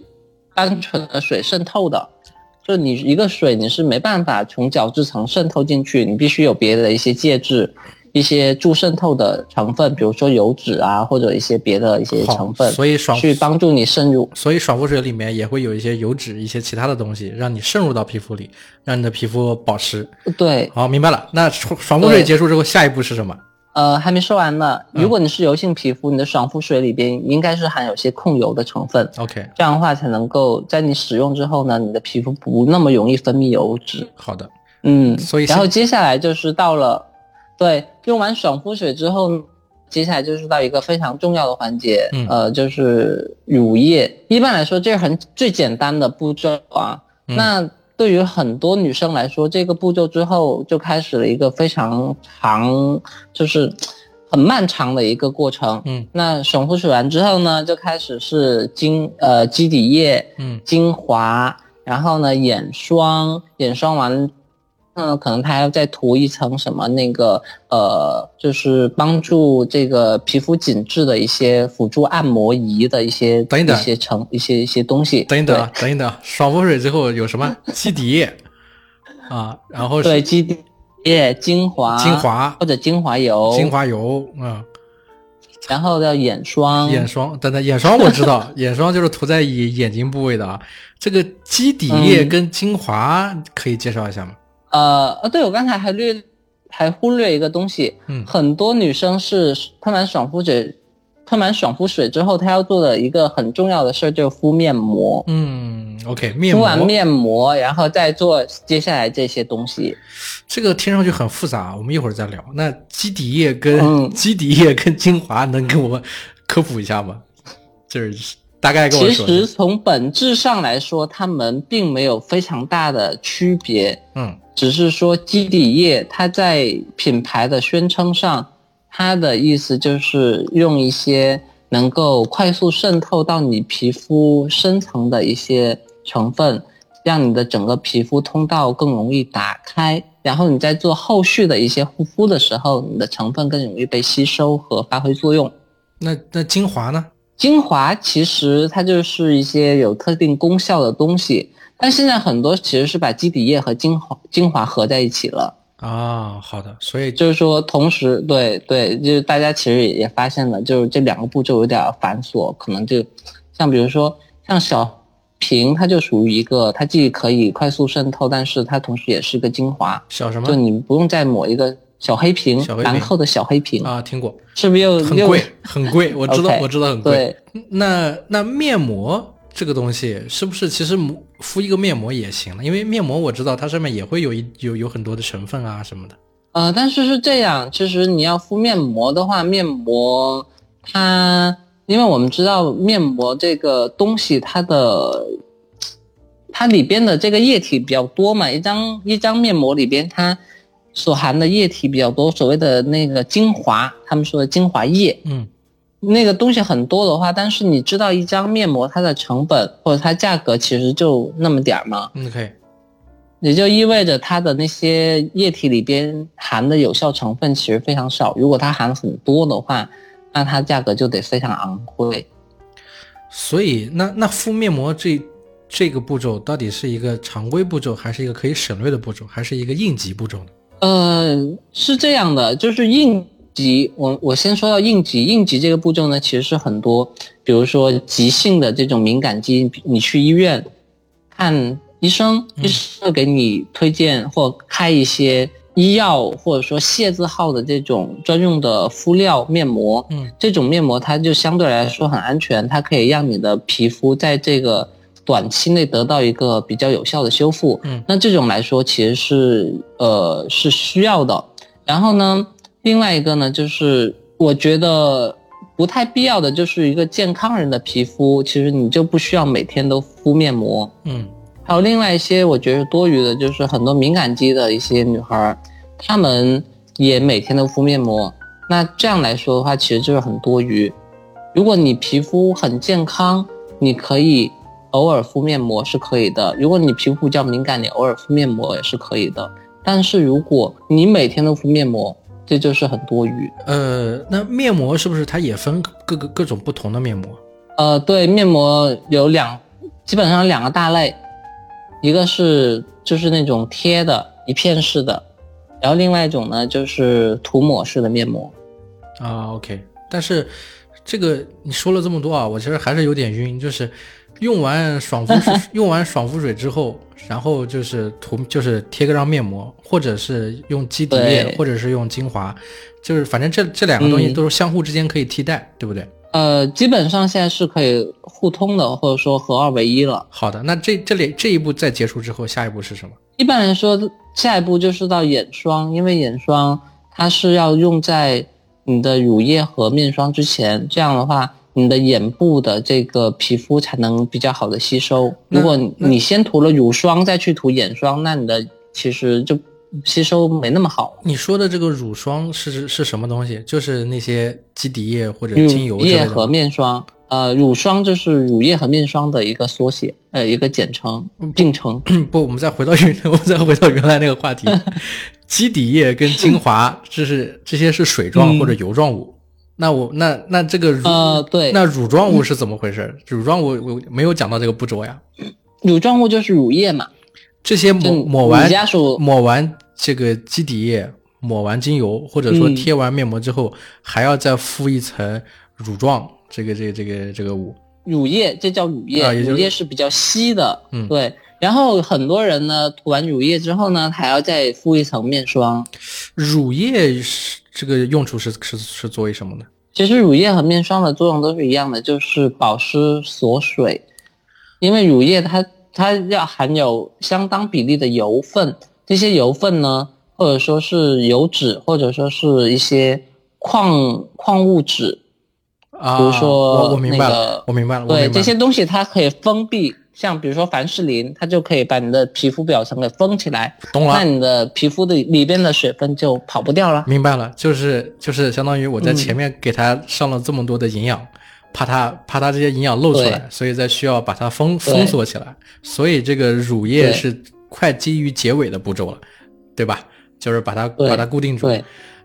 Speaker 2: 单纯的水渗透的。就你一个水，你是没办法从角质层渗透进去，你必须有别的一些介质，一些助渗透的成分，比如说油脂啊，或者一些别的一些成分，
Speaker 1: 所以爽
Speaker 2: 去帮助你渗入。
Speaker 1: 所以爽肤水里面也会有一些油脂，一些其他的东西，让你渗入到皮肤里，让你的皮肤保湿。
Speaker 2: 对，
Speaker 1: 好，明白了。那爽爽肤水结束之后，下一步是什么？
Speaker 2: 呃，还没说完呢。如果你是油性皮肤，你的爽肤水里边应该是含有些控油的成分。
Speaker 1: OK，
Speaker 2: 这样的话才能够在你使用之后呢，你的皮肤不那么容易分泌油脂。
Speaker 1: 好的，
Speaker 2: 嗯，
Speaker 1: 所以
Speaker 2: 然后接下来就是到了，对，用完爽肤水之后，接下来就是到一个非常重要的环节，
Speaker 1: 嗯
Speaker 2: 呃，就是乳液。一般来说，这是很最简单的步骤啊。
Speaker 1: 嗯
Speaker 2: 那对于很多女生来说，这个步骤之后就开始了一个非常长，就是很漫长的一个过程。
Speaker 1: 嗯
Speaker 2: 那爽肤水完之后呢，就开始是精呃基底液，
Speaker 1: 嗯
Speaker 2: 精华，然后呢眼霜，眼霜完，嗯，可能它还要再涂一层什么那个呃，就是帮助这个皮肤紧致的一些辅助按摩仪的一些
Speaker 1: 等一等
Speaker 2: 一些成一些一些东西。
Speaker 1: 等一等啊，等一等啊，爽肤水之后有什么 (laughs) 基底液啊？然后
Speaker 2: 对，对
Speaker 1: 是
Speaker 2: 基底液、精华、
Speaker 1: 精华、
Speaker 2: 或者精华油、
Speaker 1: 精华油啊，
Speaker 2: 然后要眼霜、
Speaker 1: 眼霜。等等，眼霜我知道，眼霜就是涂在眼眼睛部位的啊。这个基底液
Speaker 2: 嗯
Speaker 1: 跟精华可以介绍一下吗？
Speaker 2: 呃呃，对我刚才还略还忽略一个东西，
Speaker 1: 嗯
Speaker 2: 很多女生是喷完爽肤水，喷完爽肤水之后，她要做的一个很重要的事儿就是敷面膜。
Speaker 1: 嗯，OK，面膜。
Speaker 2: 敷完面膜，然后再做接下来这些东西。
Speaker 1: 这个听上去很复杂，我们一会儿再聊。那基底液跟、
Speaker 2: 嗯 (laughs)
Speaker 1: 基底液跟精华能给我们科普一下吗？就是大概跟我
Speaker 2: 其。实从本质上来说，它们并没有非常大的区别，
Speaker 1: 嗯
Speaker 2: 只是说基底液它在品牌的宣称上，它的意思就是用一些能够快速渗透到你皮肤深层的一些成分，让你的整个皮肤通道更容易打开，然后你在做后续的一些护肤的时候，你的成分更容易被吸收和发挥作用。
Speaker 1: 那那精华呢？
Speaker 2: 精华其实它就是一些有特定功效的东西，但现在很多其实是把基底液和精华精华合在一起了，
Speaker 1: 啊，好的，所以
Speaker 2: 就是说同时对对，就是大家其实也也发现了，就是这两个步骤有点繁琐，可能就像比如说像小瓶，它就属于一个它既可以快速渗透，但是它同时也是一个精华，
Speaker 1: 小什么？
Speaker 2: 就你不用再抹一个小黑瓶，
Speaker 1: 小黑瓶
Speaker 2: 蛮厚的小黑瓶，
Speaker 1: 啊？听过，
Speaker 2: 是不是又又
Speaker 1: 很贵，很贵，我知道我知道很贵。那那面膜这个东西是不是其实敷一个面膜也行了？因为面膜我知道它上面也会有一有有很多的成分啊什么的。
Speaker 2: 呃，但是是这样，其实你要敷面膜的话，面膜它，因为我们知道面膜这个东西，它的它里边的这个液体比较多嘛，一张一张面膜里边它所含的液体比较多，所谓的那个精华，他们说的精华液，
Speaker 1: 嗯
Speaker 2: 那个东西很多的话，但是你知道一张面膜它的成本或者它价格其实就那么点儿吗？
Speaker 1: 嗯可以
Speaker 2: 也就意味着它的那些液体里边含的有效成分其实非常少。如果它含很多的话，那它价格就得非常昂贵。
Speaker 1: 所以那那敷面膜这这个步骤到底是一个常规步骤，还是一个可以省略的步骤，还是一个应急步骤呢？
Speaker 2: 呃，是这样的，就是应急，我我先说到应急，应急这个步骤呢，其实是很多，比如说急性的这种敏感肌，你去医院看医生，医生会给你推荐或开一些医药或者说械字号的这种专用的敷料面膜，
Speaker 1: 嗯
Speaker 2: 这种面膜它就相对来说很安全，它可以让你的皮肤在这个短期内得到一个比较有效的修复。
Speaker 1: 嗯
Speaker 2: 那这种来说其实是呃是需要的。然后呢，另外一个呢，就是我觉得不太必要的，就是一个健康人的皮肤，其实你就不需要每天都敷面膜。
Speaker 1: 嗯
Speaker 2: 还有另外一些我觉得多余的，就是很多敏感肌的一些女孩儿，她们也每天都敷面膜。那这样来说的话，其实就是很多余。如果你皮肤很健康，你可以偶尔敷面膜是可以的。如果你皮肤比较敏感，你偶尔敷面膜也是可以的。但是如果你每天都敷面膜，这就是很多余。
Speaker 1: 呃，那面膜是不是它也分各个各种不同的面膜？
Speaker 2: 呃，对，面膜有两，基本上两个大类，一个是就是那种贴的一片式的，然后另外一种呢就是涂抹式的面膜。
Speaker 1: 啊，OK，但是这个你说了这么多啊，我其实还是有点晕，就是用完爽肤水，(laughs) 用完爽肤水之后，然后就是涂，就是贴个张面膜，或者是用基底液，或者是用精华，就是反正这这两个东西都是相互之间可以替代，对不对？
Speaker 2: 呃，基本上现在是可以互通的，或者说合二为一了。
Speaker 1: 好的，那这这里这一步再结束之后，下一步是什么？
Speaker 2: 一般来说，下一步就是到眼霜，因为眼霜它是要用在你的乳液和面霜之前，这样的话，你的眼部的这个皮肤才能比较好的吸收。如果你先涂了乳霜再去涂眼霜，那你的其实就。吸收没那么好。
Speaker 1: 你说的这个乳霜是是什么东西？就是那些基底液或者精油
Speaker 2: 乳液和面霜。呃，乳霜就是乳液和面霜的一个缩写，呃，一个简称并称。(coughs)
Speaker 1: 不，我们再回到原，我们再回到原来那个话题。(laughs) 基底液跟精华，这是这些是水状或者油状物。那我那那这个
Speaker 2: 呃对，
Speaker 1: 那乳状物是怎么回事？乳状物我没有讲到这个步骤呀。
Speaker 2: 乳状物就是乳液嘛。
Speaker 1: 这些抹抹完抹完这个基底液，抹完精油，或者说贴完面膜之后，还要再敷一层乳状，这个这个这个这个物
Speaker 2: 乳液，这叫乳液，乳液是比较稀的，
Speaker 1: 嗯，
Speaker 2: 对。然后很多人呢涂完乳液之后呢，还要再敷一层面霜。
Speaker 1: 乳液是这个用处是是是作为什么呢？
Speaker 2: 其实乳液和面霜的作用都是一样的，就是保湿锁水，因为乳液它。它要含有相当比例的油分，这些油分呢，或者说是油脂，或者说是一些矿矿物质，
Speaker 1: 啊，
Speaker 2: 比如说
Speaker 1: 我明白了，我明白了，
Speaker 2: 对这些东西它可以封闭，像比如说凡士林，它就可以把你的皮肤表层给封起来，
Speaker 1: 懂了，
Speaker 2: 那你的皮肤的里边的水分就跑不掉了。
Speaker 1: 明白了，就是就是相当于我在前面给它上了这么多的营养。怕它怕它这些营养漏出来，所以再需要把它封封锁起来。所以这个乳液是快基于结尾的步骤了，对吧？就是把它把它固定住。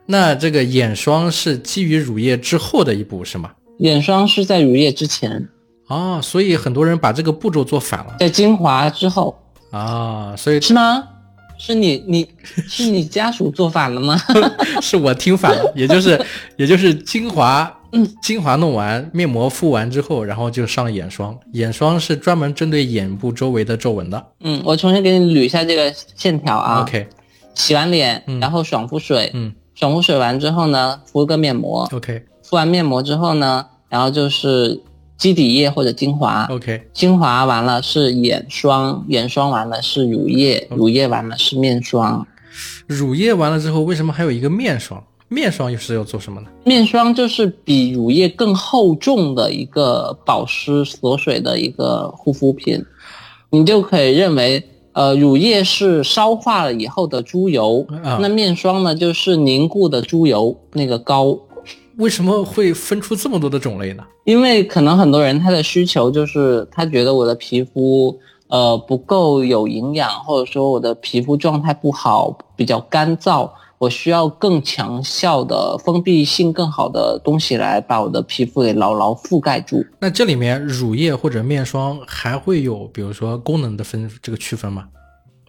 Speaker 1: 那这个眼霜是基于乳液之后的一步是吗？
Speaker 2: 眼霜是在乳液之前
Speaker 1: 哦，所以很多人把这个步骤做反了，
Speaker 2: 在精华之后
Speaker 1: 啊，所以
Speaker 2: 是吗？是你你是你家属做反了吗？(laughs)
Speaker 1: 是我听反了，也就是 (laughs) 也就是精华。嗯，精华弄完，面膜敷完之后，然后就上眼霜。眼霜是专门针对眼部周围的皱纹的。
Speaker 2: 嗯，我重新给你捋一下这个线条啊。
Speaker 1: OK，
Speaker 2: 洗完脸，然后爽肤水。嗯，爽肤水完之后呢，敷个面膜。
Speaker 1: OK，
Speaker 2: 敷完面膜之后呢，然后就是基底液或者精华。
Speaker 1: OK，
Speaker 2: 精华完了是眼霜，眼霜完了是乳液，乳液完了是面霜。
Speaker 1: 乳液完了之后，为什么还有一个面霜？面霜又是要做什么呢？
Speaker 2: 面霜就是比乳液更厚重的一个保湿锁水的一个护肤品，你就可以认为，呃，乳液是烧化了以后的猪油，那面霜呢就是凝固的猪油那个膏。
Speaker 1: 为什么会分出这么多的种类呢？
Speaker 2: 因为可能很多人他的需求就是他觉得我的皮肤呃不够有营养，或者说我的皮肤状态不好，比较干燥。我需要更强效的封闭性更好的东西来把我的皮肤给牢牢覆盖住。
Speaker 1: 那这里面乳液或者面霜还会有，比如说功能的分这个区分吗？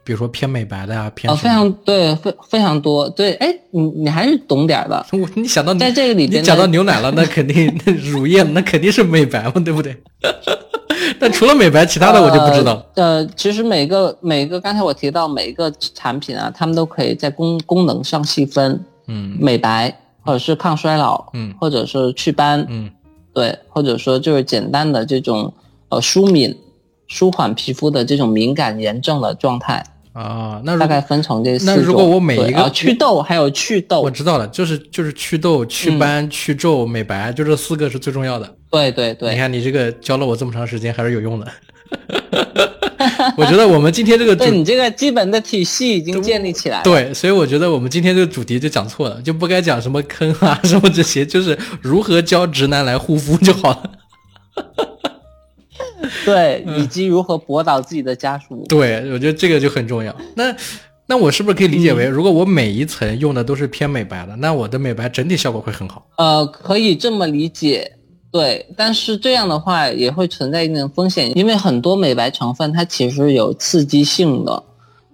Speaker 1: 比如说偏美白的呀，偏哦
Speaker 2: 非常对，非非常多。对，哎，你你还是懂点的。
Speaker 1: 我你想到
Speaker 2: 在这个里边，
Speaker 1: 你讲到牛奶了，那肯定 (laughs) 那乳液那肯定是美白嘛，对不对？(laughs) 但除了美白，其他的我就不知道。
Speaker 2: 呃，其实每个每个刚才我提到每一个产品啊，他们都可以在功功能上细分。
Speaker 1: 嗯，
Speaker 2: 美白或者是抗衰老，
Speaker 1: 嗯，
Speaker 2: 或者是祛斑，
Speaker 1: 嗯，
Speaker 2: 对，或者说就是简单的这种呃舒敏、舒缓皮肤的这种敏感炎症的状态。
Speaker 1: 啊，那
Speaker 2: 大概分成这四
Speaker 1: 种。那如果我每一个
Speaker 2: 祛痘还有祛痘，
Speaker 1: 我知道了，就是就是祛痘、祛斑、祛皱、美白，就这四个是最重要的。
Speaker 2: 对对对，
Speaker 1: 你看你这个教了我这么长时间，还是有用的。(laughs) 我觉得我们今天这个，
Speaker 2: 对你这个基本的体系已经建立起来了。
Speaker 1: 对，所以我觉得我们今天这个主题就讲错了，就不该讲什么坑啊什么这些，就是如何教直男来护肤就好了。(laughs)
Speaker 2: 对，以及如何驳倒自己的家属。
Speaker 1: 对，我觉得这个就很重要。那那我是不是可以理解为，如果我每一层用的都是偏美白的，那我的美白整体效果会很好？
Speaker 2: 呃，可以这么理解。对，但是这样的话也会存在一定风险，因为很多美白成分它其实有刺激性的，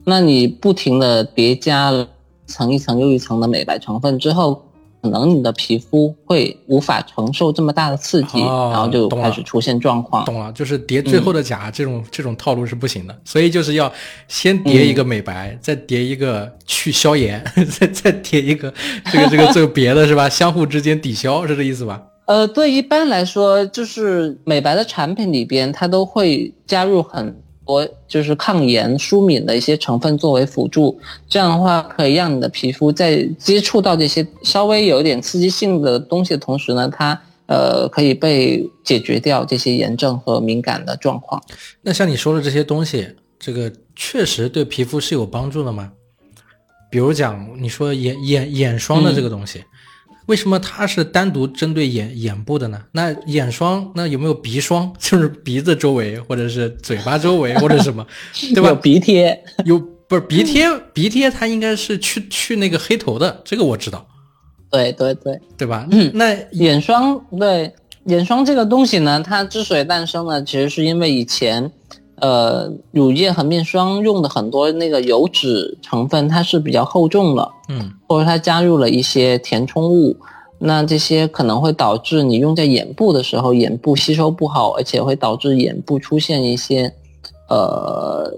Speaker 2: 那你不停的叠加了层一层又一层的美白成分之后，可能你的皮肤会无法承受这么大的刺激，然后就开始出现状况。
Speaker 1: 懂了，就是叠最后的甲，这种这种套路是不行的，所以就是要先叠一个美白，再叠一个去消炎，(laughs) 再再叠一个这个这个这个别的是吧？相互之间抵消是这意思吧？(laughs)
Speaker 2: 呃，对，一般来说，就是美白的产品里边，它都会加入很多就是抗炎、舒敏的一些成分作为辅助。这样的话，可以让你的皮肤在接触到这些稍微有点刺激性的东西的同时呢，它呃可以被解决掉这些炎症和敏感的状况。
Speaker 1: 那像你说的这些东西，这个确实对皮肤是有帮助的吗？比如讲，你说眼眼眼霜的这个东西。为什么它是单独针对眼眼部的呢？那眼霜那有没有鼻霜？(laughs) 就是鼻子周围或者是嘴巴周围 (laughs) 或者什么，对吧？
Speaker 2: 有鼻贴，
Speaker 1: 有不是鼻贴？鼻贴它应该是去去那个黑头的，这个我知道。
Speaker 2: 对对对，
Speaker 1: 对吧？嗯，那
Speaker 2: 眼霜对眼霜这个东西呢，它之所以诞生呢，其实是因为以前。呃，乳液和面霜用的很多那个油脂成分，它是比较厚重的，
Speaker 1: 嗯，
Speaker 2: 或者它加入了一些填充物，那这些可能会导致你用在眼部的时候，眼部吸收不好，而且会导致眼部出现一些呃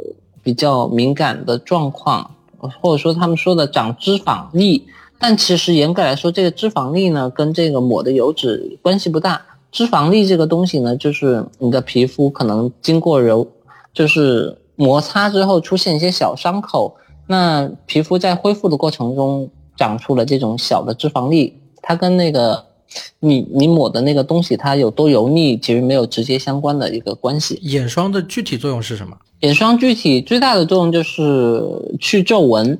Speaker 2: 比较敏感的状况，或者说他们说的长脂肪粒，但其实严格来说，这个脂肪粒呢跟这个抹的油脂关系不大，脂肪粒这个东西呢，就是你的皮肤可能经过揉。就是摩擦之后出现一些小伤口，那皮肤在恢复的过程中长出了这种小的脂肪粒，它跟那个你你抹的那个东西它有多油腻，其实没有直接相关的一个关系。
Speaker 1: 眼霜的具体作用是什么？
Speaker 2: 眼霜具体最大的作用就是去皱纹，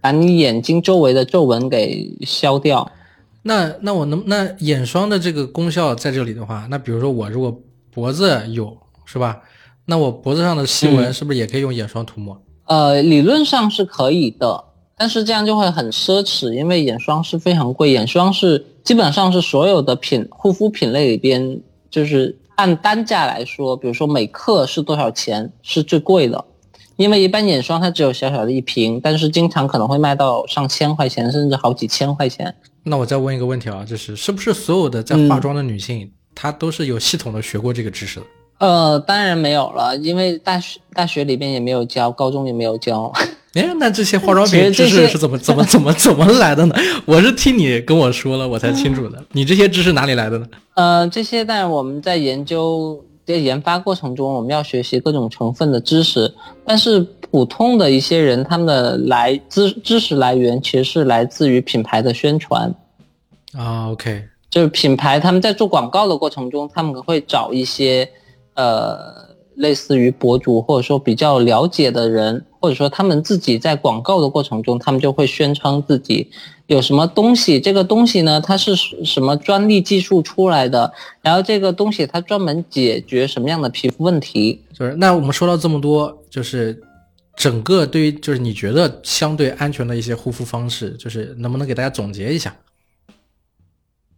Speaker 2: 把你眼睛周围的皱纹给消掉。
Speaker 1: 那那我能那眼霜的这个功效在这里的话，那比如说我如果脖子有是吧？那我脖子上的细纹是不是也可以用眼霜涂抹？
Speaker 2: 呃，理论上是可以的，但是这样就会很奢侈，因为眼霜是非常贵。眼霜是基本上是所有的品护肤品类里边，就是按单价来说，比如说每克是多少钱是最贵的，因为一般眼霜它只有小小的一瓶，但是经常可能会卖到上千块钱，甚至好几千块钱。
Speaker 1: 那我再问一个问题啊，就是是不是所有的在化妆的女性，她都是有系统的学过这个知识的？
Speaker 2: 呃，当然没有了，因为大学大学里边也没有教，高中也没有教。(laughs)
Speaker 1: 哎，那这些化妆品知识是怎么怎么怎么怎么来的呢？(laughs) 我是听你跟我说了，我才清楚的。你这些知识哪里来的呢？
Speaker 2: 呃，这些在我们在研究在研发过程中，我们要学习各种成分的知识。但是普通的一些人，他们的来知知识来源其实是来自于品牌的宣传。
Speaker 1: 啊，OK，
Speaker 2: 就是品牌他们在做广告的过程中，他们会找一些。呃，类似于博主或者说比较了解的人，或者说他们自己在广告的过程中，他们就会宣称自己有什么东西，这个东西呢，它是什么专利技术出来的，然后这个东西它专门解决什么样的皮肤问题。
Speaker 1: 就是那我们说到这么多，就是整个对于就是你觉得相对安全的一些护肤方式，就是能不能给大家总结一下？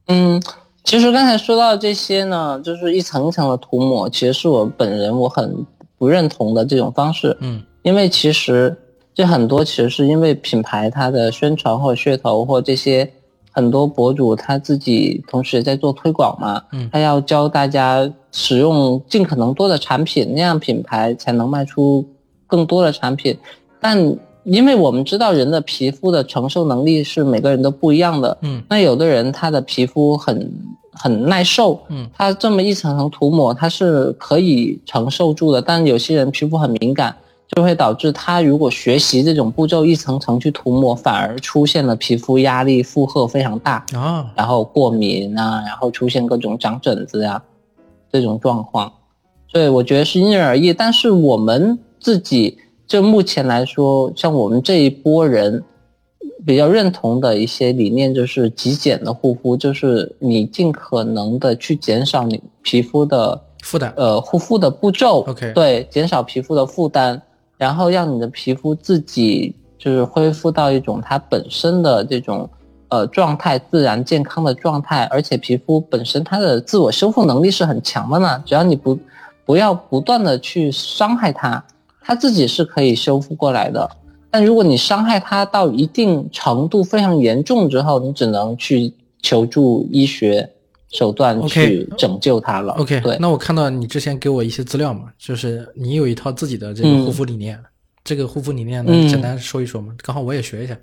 Speaker 2: 嗯。其实刚才说到这些呢，就是一层一层的涂抹，其实是我本人我很不认同的这种方式。
Speaker 1: 嗯，
Speaker 2: 因为其实这很多其实是因为品牌它的宣传或噱头或这些很多博主他自己同时也在做推广嘛。
Speaker 1: 嗯，
Speaker 2: 他要教大家使用尽可能多的产品，那样品牌才能卖出更多的产品。但因为我们知道人的皮肤的承受能力是每个人都不一样的。
Speaker 1: 嗯，
Speaker 2: 那有的人他的皮肤很。很耐受，
Speaker 1: 嗯，
Speaker 2: 他这么一层层涂抹，他是可以承受住的。但有些人皮肤很敏感，就会导致他如果学习这种步骤一层层去涂抹，反而出现了皮肤压力负荷非常大
Speaker 1: 啊，
Speaker 2: 然后过敏啊，然后出现各种长疹子呀这种状况。所以我觉得是因人而异。但是我们自己就目前来说，像我们这一波人。比较认同的一些理念就是极简的护肤，就是你尽可能的去减少你皮肤的
Speaker 1: 负担
Speaker 2: 呃护肤的步骤。
Speaker 1: OK
Speaker 2: 对，减少皮肤的负担，然后让你的皮肤自己就是恢复到一种它本身的这种呃状态，自然健康的状态。而且皮肤本身它的自我修复能力是很强的呢，只要你不不要不断的去伤害它，它自己是可以修复过来的。但如果你伤害它到一定程度非常严重之后，你只能去求助医学手段去拯救它了。
Speaker 1: OK，
Speaker 2: 对，
Speaker 1: 那我看到你之前给我一些资料嘛，就是你有一套自己的这个
Speaker 2: 嗯
Speaker 1: 护肤理念，这个护肤理念呢，
Speaker 2: 嗯
Speaker 1: 简单说一说嘛，刚好我也学一下。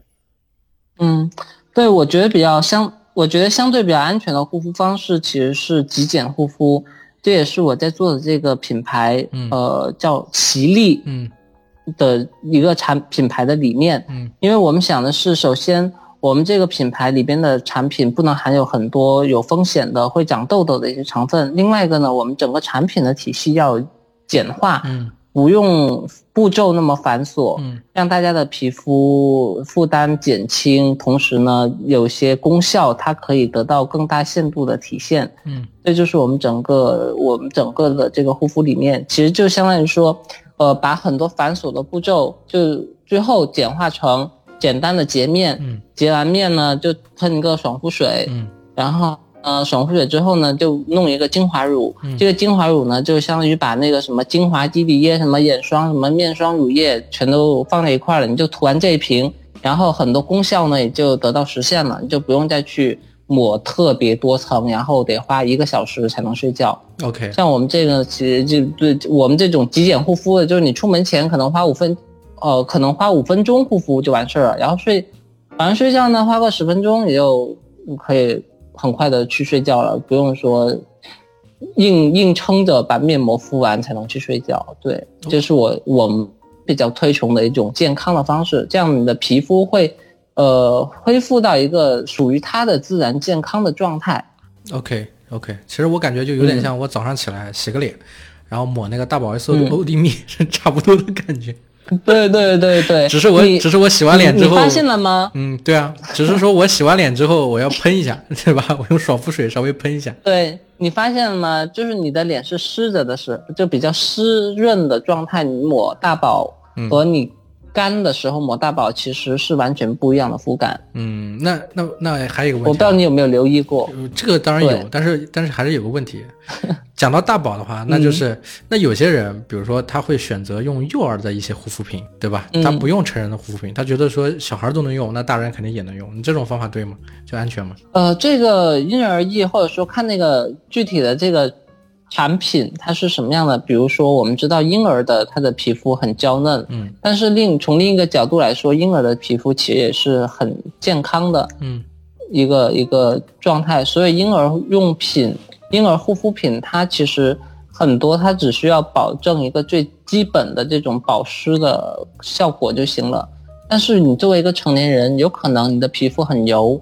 Speaker 2: 嗯，对，我觉得比较相，我觉得相对比较安全的护肤方式其实是极简护肤，这也是我在做的这个品牌，
Speaker 1: 嗯
Speaker 2: 呃，叫奇力
Speaker 1: 嗯
Speaker 2: 的一个产品牌的理念。
Speaker 1: 嗯
Speaker 2: 因为我们想的是，首先我们这个品牌里边的产品不能含有很多有风险的会长痘痘的一些成分。另外一个呢，我们整个产品的体系要简化，
Speaker 1: 嗯
Speaker 2: 不用步骤那么繁琐，
Speaker 1: 嗯。
Speaker 2: 让大家的皮肤负担减轻，同时呢，有些功效它可以得到更大限度的体现。
Speaker 1: 嗯。
Speaker 2: 这就是我们整个我们整个的这个护肤理念，其实就相当于说，呃，把很多繁琐的步骤就最后简化成简单的洁面，
Speaker 1: 嗯。
Speaker 2: 洁完面呢就喷一个爽肤水，
Speaker 1: 嗯。
Speaker 2: 然后呃爽肤水之后呢就弄一个精华乳，
Speaker 1: 嗯
Speaker 2: 这个精华乳呢就相当于把那个什么精华基底液、什么眼霜、什么面霜、乳液全都放在一块儿了，你就涂完这一瓶，然后很多功效呢也就得到实现了，你就不用再去抹特别多层，然后得花一个小时才能睡觉。
Speaker 1: ，OK，
Speaker 2: 像我们这个其实就对我们这种极简护肤的，就是你出门前可能花五分，呃，可能花五分钟护肤就完事儿了，然后睡，晚上睡觉呢花个十分钟也就可以很快的去睡觉了，不用说硬硬撑着把面膜敷完才能去睡觉。对，这是我我们比较推崇的一种健康的方式，这样你的皮肤会呃恢复到一个属于它的自然健康的状态。
Speaker 1: OK OK，其实我感觉就有点像我早上起来洗个脸，然后抹那个大宝 S
Speaker 2: 嗯
Speaker 1: O D 蜜是差不多的感觉。
Speaker 2: 对对对对，
Speaker 1: 只是我只是我洗完脸之后
Speaker 2: 你，发现了吗？
Speaker 1: 嗯，对啊，只是说我洗完脸之后我要喷一下，(laughs) 对吧？我用爽肤水稍微喷一下。
Speaker 2: 对你发现了吗？就是你的脸是湿着的时，就比较湿润的状态，你抹大宝
Speaker 1: 嗯
Speaker 2: 和你干的时候抹大宝其实是完全不一样的肤感。
Speaker 1: 嗯，那那那还有一个问题啊，
Speaker 2: 我不知道你有没有留意过？
Speaker 1: 呃这个当然有，但是但是还是有个问题。(laughs) 讲到大宝的话，那就是、
Speaker 2: 嗯
Speaker 1: 那有些人，比如说他会选择用幼儿的一些护肤品，对吧？
Speaker 2: 嗯
Speaker 1: 他不用成人的护肤品，他觉得说小孩都能用，那大人肯定也能用。你这种方法对吗？就安全吗？
Speaker 2: 呃，这个因人而异，或者说看那个具体的这个产品它是什么样的。比如说，我们知道婴儿的他的皮肤很娇嫩，
Speaker 1: 嗯
Speaker 2: 但是另从另一个角度来说，婴儿的皮肤其实也是很健康的。
Speaker 1: 嗯
Speaker 2: 一个一个状态，所以婴儿用品、婴儿护肤品，它其实很多，它只需要保证一个最基本的这种保湿的效果就行了。但是你作为一个成年人，有可能你的皮肤很油，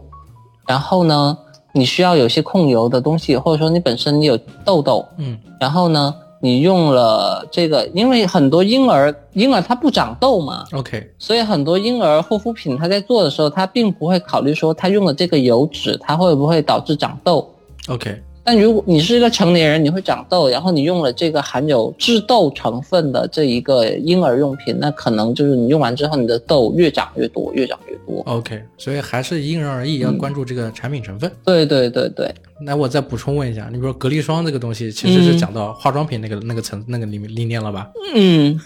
Speaker 2: 然后呢，你需要有些控油的东西，或者说你本身你有痘痘，
Speaker 1: 嗯。
Speaker 2: 然后呢，你用了这个，因为很多婴儿婴儿他不长痘嘛
Speaker 1: ，，OK，
Speaker 2: 所以很多婴儿护肤品，他在做的时候，他并不会考虑说他用了这个油脂，它会不会导致长痘。
Speaker 1: OK，
Speaker 2: 但如果你是一个成年人，你会长痘，然后你用了这个含有致痘成分的这一个婴儿用品，那可能就是你用完之后，你的痘越长越多，越长越多。
Speaker 1: OK，所以还是因人而异，要关注这个产品成分。
Speaker 2: 对对对对，
Speaker 1: 那我再补充问一下，你比如说隔离霜这个东西，其实是
Speaker 2: 嗯
Speaker 1: 讲到化妆品那个、那个层那个里面理念了吧？
Speaker 2: 嗯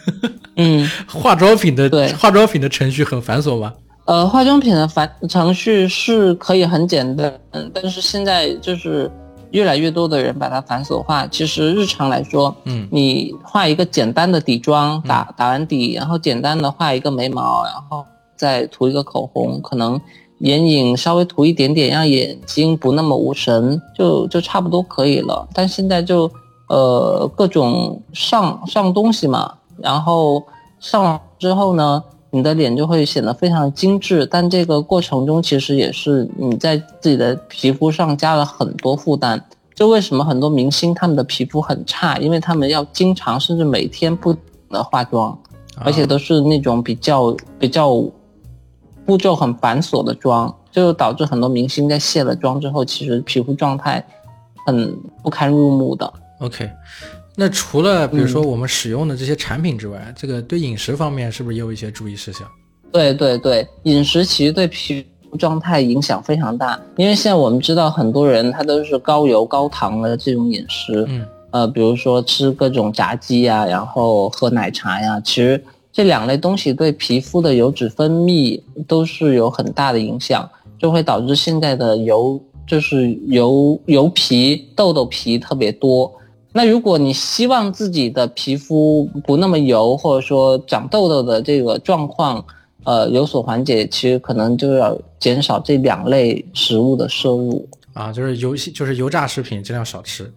Speaker 2: 嗯，(laughs)
Speaker 1: 化妆品的
Speaker 2: 对
Speaker 1: 化妆品的程序很繁琐吧？
Speaker 2: 呃，化妆品的繁程序是可以很简单，嗯，但是现在就是越来越多的人把它繁琐化。其实日常来说，
Speaker 1: 嗯
Speaker 2: 你画一个简单的底妆，打打完底，然后简单的画一个眉毛，然后再涂一个口红，可能眼影稍微涂一点点，让眼睛不那么无神，就就差不多可以了。但现在就呃各种上上东西嘛，然后上完之后呢，你的脸就会显得非常精致，但这个过程中其实也是你在自己的皮肤上加了很多负担。就为什么很多明星他们的皮肤很差，因为他们要经常甚至每天不停的化妆，而且都是那种比较比较步骤很繁琐的妆，就导致很多明星在卸了妆之后，其实皮肤状态很不堪入目的。
Speaker 1: OK，那除了比如说我们使用的这些产品之外，这个对饮食方面是不是也有一些注意事项？
Speaker 2: 对对对，饮食其实对皮肤状态影响非常大，因为现在我们知道很多人他都是高油高糖的这种饮食，
Speaker 1: 嗯，
Speaker 2: 呃，比如说吃各种炸鸡呀，然后喝奶茶呀，其实这两类东西对皮肤的油脂分泌都是有很大的影响，就会导致现在的油就是油油皮、痘痘皮特别多。那如果你希望自己的皮肤不那么油，或者说长痘痘的这个状况，呃，有所缓解，其实可能就要减少这两类食物的摄入
Speaker 1: 啊，就是油就是油炸食品尽量少吃，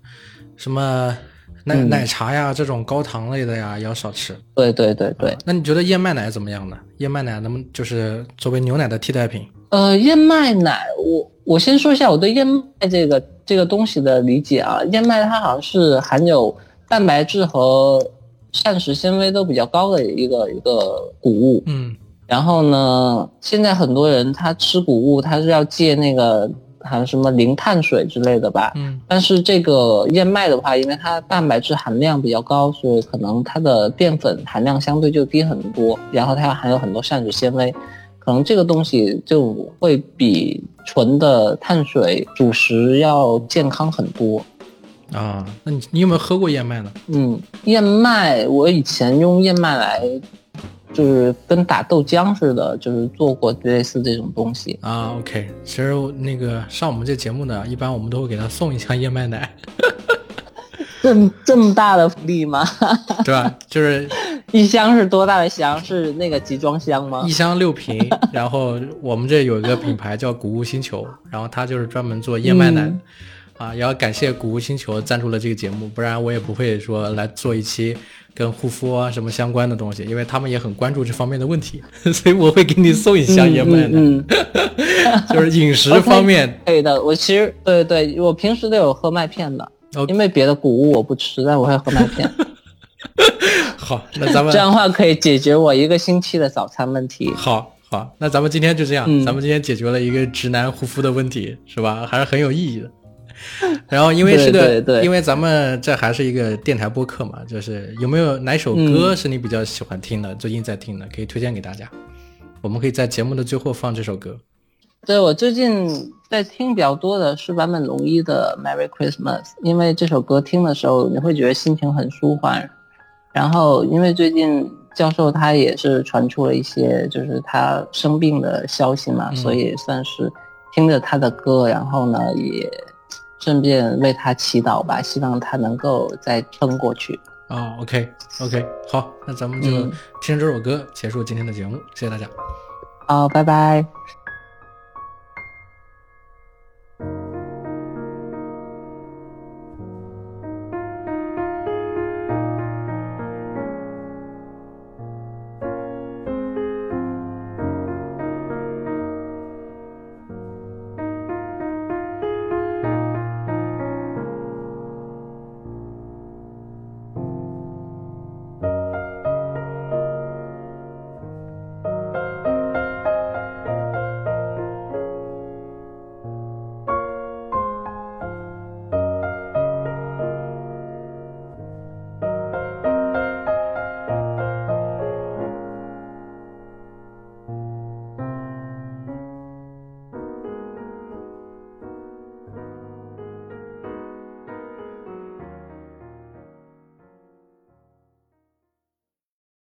Speaker 1: 什么奶奶茶呀这种高糖类的呀也要少吃。
Speaker 2: 对对对对。
Speaker 1: 那你觉得燕麦奶怎么样呢？燕麦奶能不能就是作为牛奶的替代品？
Speaker 2: 呃，燕麦奶，我我先说一下我对燕麦这个这个东西的理解啊。燕麦它好像是含有蛋白质和膳食纤维都比较高的一个一个谷物。
Speaker 1: 嗯。
Speaker 2: 然后呢，现在很多人他吃谷物，他是要戒那个好像什么零碳水之类的吧。
Speaker 1: 嗯。
Speaker 2: 但是这个燕麦的话，因为它蛋白质含量比较高，所以可能它的淀粉含量相对就低很多。然后它含有很多膳食纤维。可能这个东西就会比纯的碳水主食要健康很多
Speaker 1: 啊。那你你有没有喝过燕麦呢？
Speaker 2: 嗯，燕麦我以前用燕麦来，就是跟打豆浆似的，就是做过类似这种东西
Speaker 1: 啊。OK，其实那个上我们这节目呢，一般我们都会给他送一箱燕麦奶。(laughs)
Speaker 2: 这么这么大的福利吗？(laughs)
Speaker 1: 对吧？就是 (laughs)
Speaker 2: 一箱是多大的箱？是那个集装箱吗？
Speaker 1: 一箱六瓶。(laughs) 然后我们这有一个品牌叫谷物星球，然后它就是专门做燕麦奶。啊，也要感谢谷物星球赞助了这个节目，不然我也不会说来做一期跟护肤啊什么相关的东西，因为他们也很关注这方面的问题，(laughs) 所以我会给你送一箱燕麦奶。就是饮食方面
Speaker 2: 可以的。我其实对对，我平时都有喝麦片的。因为别的谷物我不吃，但我会喝麦片。(laughs)
Speaker 1: 好，那咱们
Speaker 2: 这样的话可以解决我一个星期的早餐问题。
Speaker 1: 好好，那咱们今天就这样，咱们今天解决了一个直男护肤的问题，是吧？还是很有意义的。然后因为是个，因为咱们这还是一个电台播客嘛，就是有没有哪首歌是你比较喜欢听的，最近在听的，可以推荐给大家？我们可以在节目的最后放这首歌。
Speaker 2: 对我最近在听比较多的是坂本龙一的《Merry Christmas》，因为这首歌听的时候你会觉得心情很舒缓。然后因为最近教授他也是传出了一些就是他生病的消息嘛，所以算是听着他的歌，然后呢也顺便为他祈祷吧，希望他能够再撑过去。
Speaker 1: 哦，OK，OK，好，那咱们就听这首歌结束今天的节目，谢谢大家。
Speaker 2: 好，拜拜。